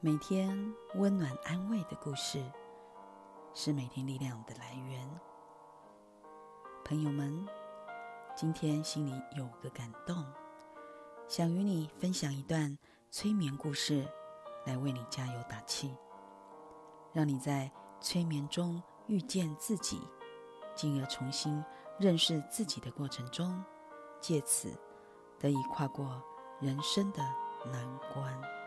每天温暖安慰的故事，是每天力量的来源。朋友们，今天心里有个感动，想与你分享一段催眠故事，来为你加油打气，让你在催眠中遇见自己，进而重新认识自己的过程中，借此得以跨过人生的难关。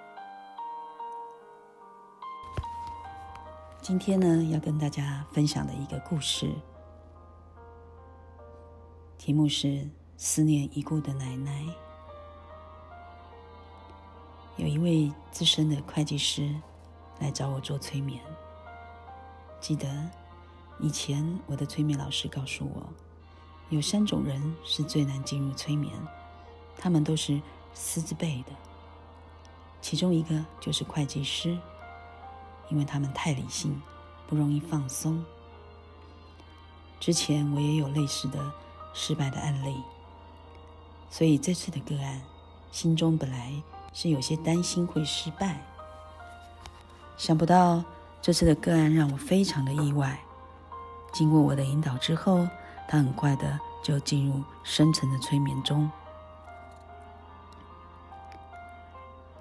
今天呢，要跟大家分享的一个故事，题目是“思念已故的奶奶”。有一位资深的会计师来找我做催眠。记得以前我的催眠老师告诉我，有三种人是最难进入催眠，他们都是师字辈的，其中一个就是会计师。因为他们太理性，不容易放松。之前我也有类似的失败的案例，所以这次的个案，心中本来是有些担心会失败。想不到这次的个案让我非常的意外。经过我的引导之后，他很快的就进入深层的催眠中。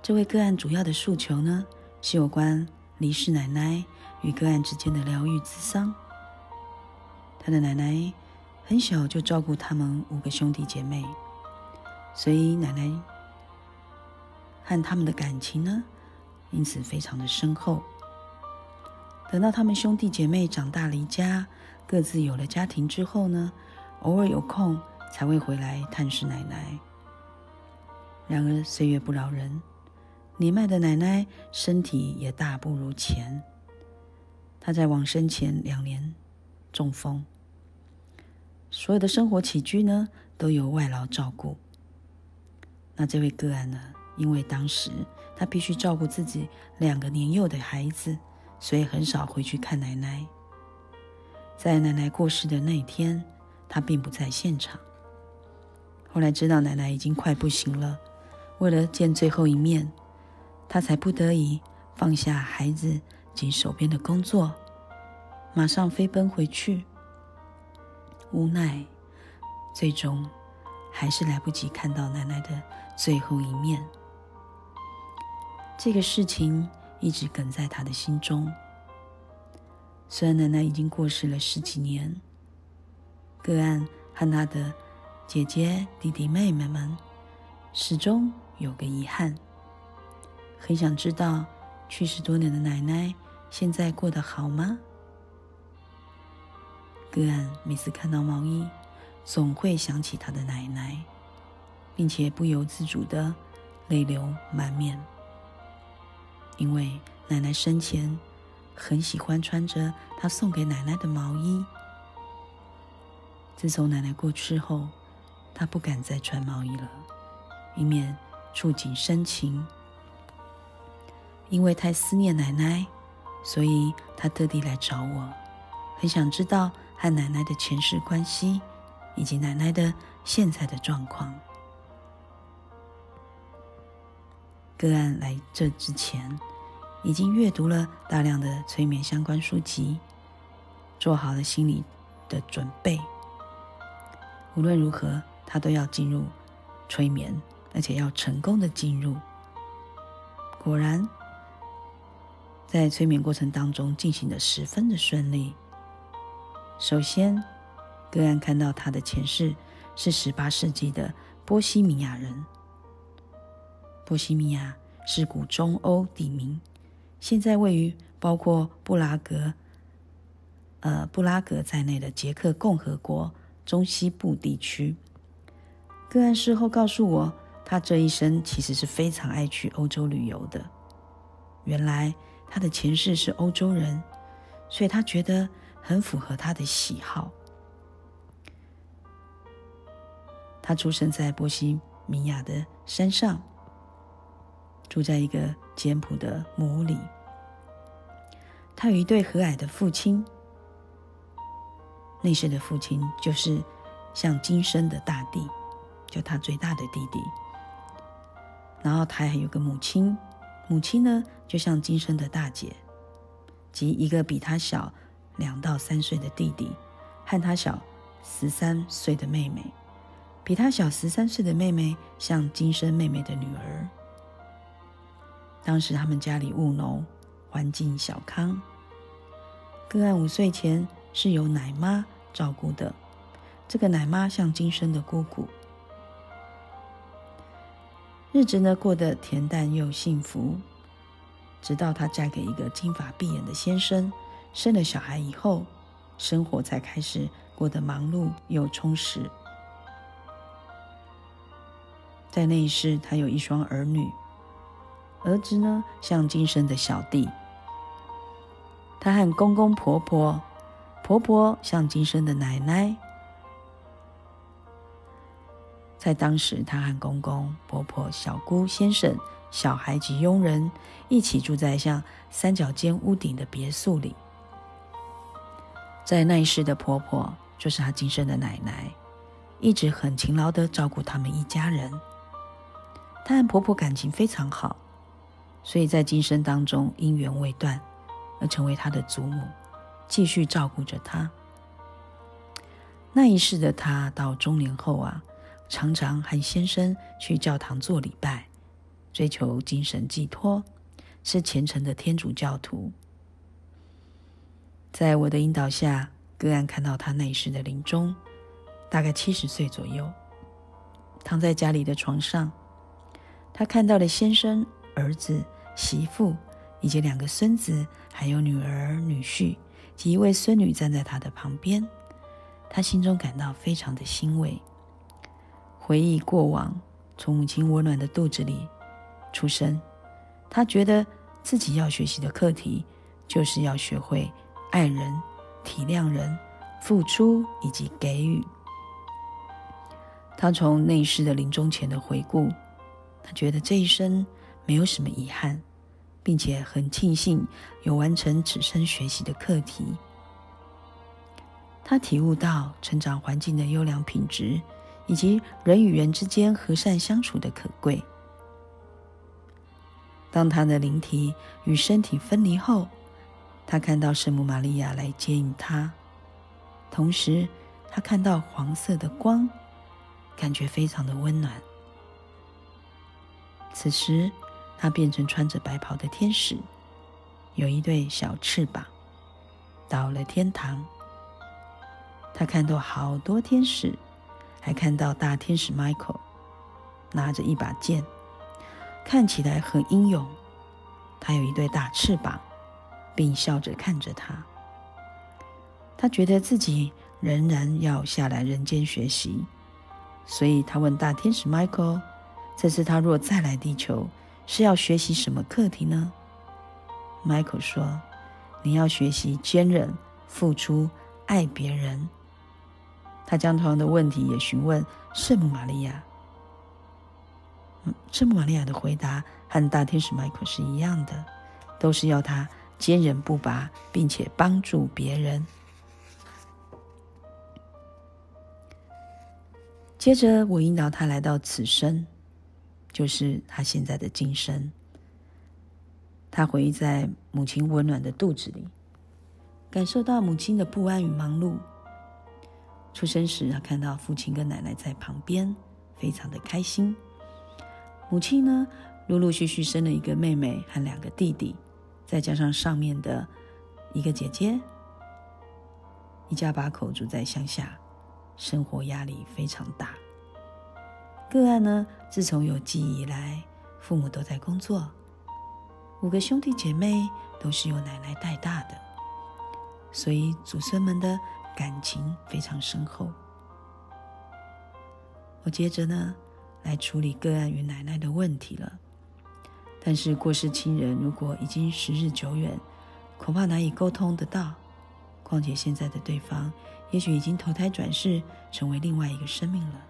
这位个案主要的诉求呢，是有关。离世奶奶与个案之间的疗愈之伤。他的奶奶很小就照顾他们五个兄弟姐妹，所以奶奶和他们的感情呢，因此非常的深厚。等到他们兄弟姐妹长大离家，各自有了家庭之后呢，偶尔有空才会回来探视奶奶。然而岁月不饶人。年迈的奶奶身体也大不如前。她在往生前两年中风，所有的生活起居呢都由外劳照顾。那这位个案呢，因为当时他必须照顾自己两个年幼的孩子，所以很少回去看奶奶。在奶奶过世的那一天，他并不在现场。后来知道奶奶已经快不行了，为了见最后一面。他才不得已放下孩子及手边的工作，马上飞奔回去。无奈，最终还是来不及看到奶奶的最后一面。这个事情一直梗在他的心中。虽然奶奶已经过世了十几年，个案和他的姐姐、弟弟、妹妹们始终有个遗憾。很想知道去世多年的奶奶现在过得好吗？个案每次看到毛衣，总会想起他的奶奶，并且不由自主的泪流满面。因为奶奶生前很喜欢穿着他送给奶奶的毛衣，自从奶奶过世后，他不敢再穿毛衣了，以免触景生情。因为太思念奶奶，所以他特地来找我，很想知道和奶奶的前世关系，以及奶奶的现在的状况。个案来这之前，已经阅读了大量的催眠相关书籍，做好了心理的准备。无论如何，他都要进入催眠，而且要成功的进入。果然。在催眠过程当中进行的十分的顺利。首先，个案看到他的前世是十八世纪的波西米亚人。波西米亚是古中欧地名，现在位于包括布拉格、呃布拉格在内的捷克共和国中西部地区。个案事后告诉我，他这一生其实是非常爱去欧洲旅游的。原来。他的前世是欧洲人，所以他觉得很符合他的喜好。他出生在波西米亚的山上，住在一个简朴的木屋里。他有一对和蔼的父亲，那时的父亲就是像今生的大地，就他最大的弟弟。然后他还有个母亲。母亲呢，就像今生的大姐，及一个比她小两到三岁的弟弟，和她小十三岁的妹妹。比她小十三岁的妹妹像今生妹妹的女儿。当时他们家里务农，环境小康。个案五岁前是由奶妈照顾的，这个奶妈像今生的姑姑。日子呢过得恬淡又幸福，直到她嫁给一个金发碧眼的先生，生了小孩以后，生活才开始过得忙碌又充实。在那一世，她有一双儿女，儿子呢像今生的小弟。她和公公婆婆，婆婆像今生的奶奶。在当时，他和公公婆婆、小姑先生、小孩及佣人一起住在像三角尖屋顶的别墅里。在那一世的婆婆就是她今生的奶奶，一直很勤劳的照顾他们一家人。她和婆婆感情非常好，所以在今生当中姻缘未断，而成为她的祖母，继续照顾着她。那一世的她到中年后啊。常常和先生去教堂做礼拜，追求精神寄托，是虔诚的天主教徒。在我的引导下，个案看到他那时的临终，大概七十岁左右，躺在家里的床上，他看到了先生、儿子、媳妇以及两个孙子，还有女儿、女婿及一位孙女站在他的旁边，他心中感到非常的欣慰。回忆过往，从母亲温暖的肚子里出生，他觉得自己要学习的课题，就是要学会爱人、体谅人、付出以及给予。他从内世的临终前的回顾，他觉得这一生没有什么遗憾，并且很庆幸有完成此生学习的课题。他体悟到成长环境的优良品质。以及人与人之间和善相处的可贵。当他的灵体与身体分离后，他看到圣母玛利亚来接引他，同时他看到黄色的光，感觉非常的温暖。此时，他变成穿着白袍的天使，有一对小翅膀，到了天堂。他看到好多天使。还看到大天使 Michael 拿着一把剑，看起来很英勇。他有一对大翅膀，并笑着看着他。他觉得自己仍然要下来人间学习，所以他问大天使 Michael：“ 这次他若再来地球，是要学习什么课题呢？”Michael 说：“你要学习坚韧、付出、爱别人。”他将同样的问题也询问圣母玛利亚。圣母玛利亚的回答和大天使迈克是一样的，都是要他坚韧不拔，并且帮助别人。接着，我引导他来到此生，就是他现在的今生。他回忆在母亲温暖的肚子里，感受到母亲的不安与忙碌。出生时，他看到父亲跟奶奶在旁边，非常的开心。母亲呢，陆陆续续生了一个妹妹和两个弟弟，再加上上面的一个姐姐，一家八口住在乡下，生活压力非常大。个案呢，自从有记忆以来，父母都在工作，五个兄弟姐妹都是由奶奶带大的，所以祖孙们的。感情非常深厚。我接着呢，来处理个案与奶奶的问题了。但是过世亲人如果已经时日久远，恐怕难以沟通得到。况且现在的对方，也许已经投胎转世，成为另外一个生命了。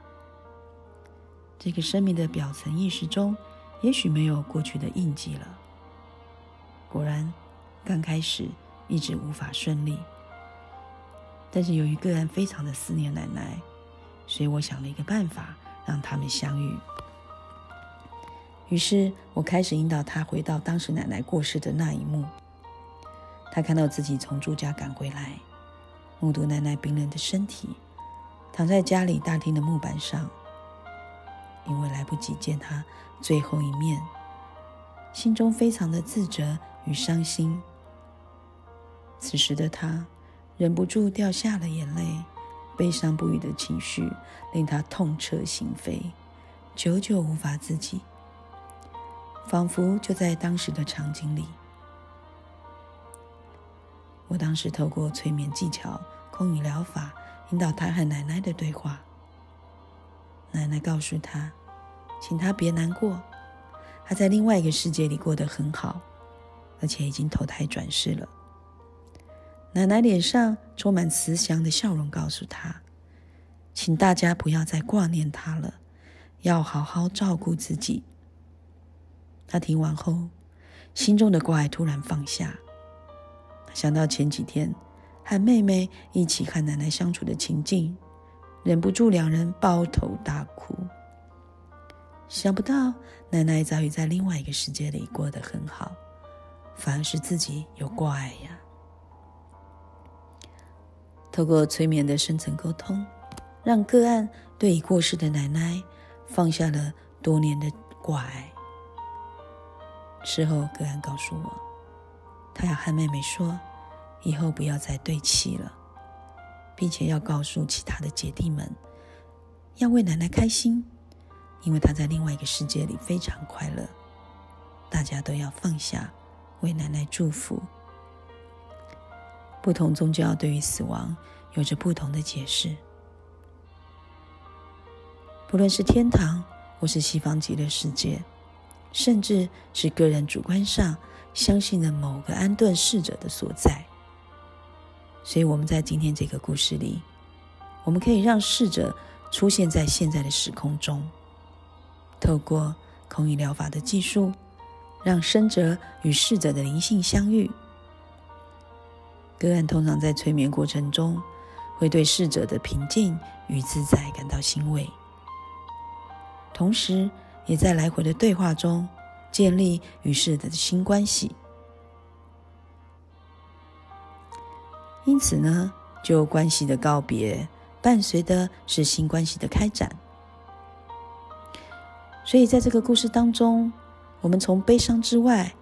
这个生命的表层意识中，也许没有过去的印记了。果然，刚开始一直无法顺利。但是由于个案非常的思念奶奶，所以我想了一个办法让他们相遇。于是我开始引导他回到当时奶奶过世的那一幕。他看到自己从住家赶回来，目睹奶奶冰冷的身体躺在家里大厅的木板上。因为来不及见她最后一面，心中非常的自责与伤心。此时的他忍不住掉下了眼泪，悲伤不已的情绪令他痛彻心扉，久久无法自己，仿佛就在当时的场景里。我当时透过催眠技巧、空语疗法，引导他和奶奶的对话。奶奶告诉他，请他别难过，他在另外一个世界里过得很好，而且已经投胎转世了。奶奶脸上充满慈祥的笑容，告诉他，请大家不要再挂念他了，要好好照顾自己。他听完后，心中的挂碍突然放下。想到前几天和妹妹一起和奶奶相处的情境，忍不住两人抱头大哭。想不到奶奶早已在另外一个世界里过得很好，反而是自己有挂碍呀。透过催眠的深层沟通，让个案对已过世的奶奶放下了多年的挂碍。事后，个案告诉我。他要和妹妹说，以后不要再对气了，并且要告诉其他的姐弟们，要为奶奶开心，因为她在另外一个世界里非常快乐。大家都要放下，为奶奶祝福。不同宗教对于死亡有着不同的解释，不论是天堂或是西方极乐世界，甚至是个人主观上。相信了某个安顿逝者的所在，所以我们在今天这个故事里，我们可以让逝者出现在现在的时空中，透过空语疗法的技术，让生者与逝者的灵性相遇。个案通常在催眠过程中，会对逝者的平静与自在感到欣慰，同时也在来回的对话中。建立与逝者的新关系，因此呢，旧关系的告别伴随的是新关系的开展。所以，在这个故事当中，我们从悲伤之外，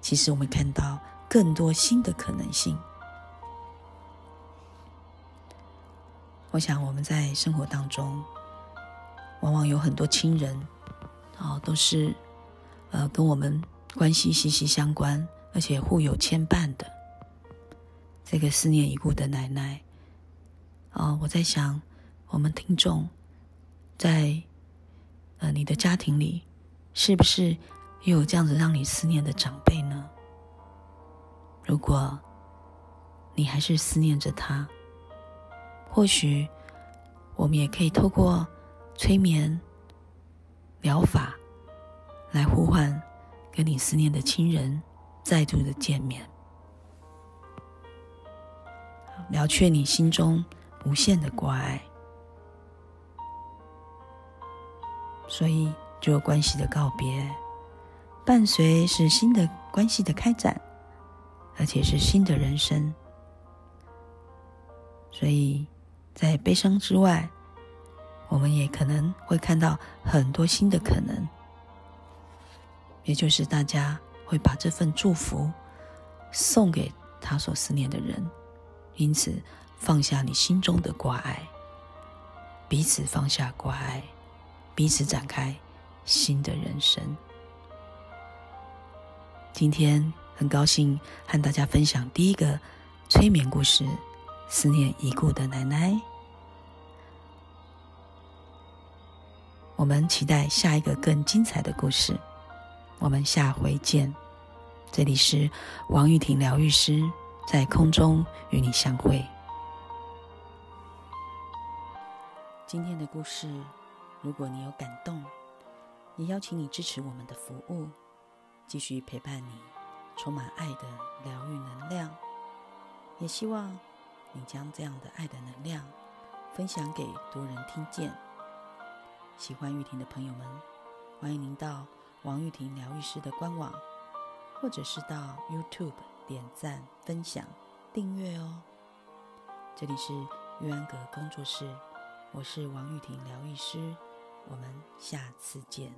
其实我们看到更多新的可能性。我想，我们在生活当中，往往有很多亲人，哦，都是。呃，跟我们关系息息相关，而且互有牵绊的这个思念已故的奶奶，哦，我在想，我们听众在呃你的家庭里，是不是也有这样子让你思念的长辈呢？如果你还是思念着他，或许我们也可以透过催眠疗法。来呼唤跟你思念的亲人再度的见面，了却你心中无限的挂碍。所以，旧关系的告别，伴随是新的关系的开展，而且是新的人生。所以在悲伤之外，我们也可能会看到很多新的可能。也就是大家会把这份祝福送给他所思念的人，因此放下你心中的挂碍，彼此放下挂碍，彼此展开新的人生。今天很高兴和大家分享第一个催眠故事——思念已故的奶奶。我们期待下一个更精彩的故事。我们下回见。这里是王玉婷疗愈师，在空中与你相会。今天的故事，如果你有感动，也邀请你支持我们的服务，继续陪伴你，充满爱的疗愈能量。也希望你将这样的爱的能量分享给多人听见。喜欢玉婷的朋友们，欢迎您到。王玉婷疗愈师的官网，或者是到 YouTube 点赞、分享、订阅哦。这里是玉安阁工作室，我是王玉婷疗愈师，我们下次见。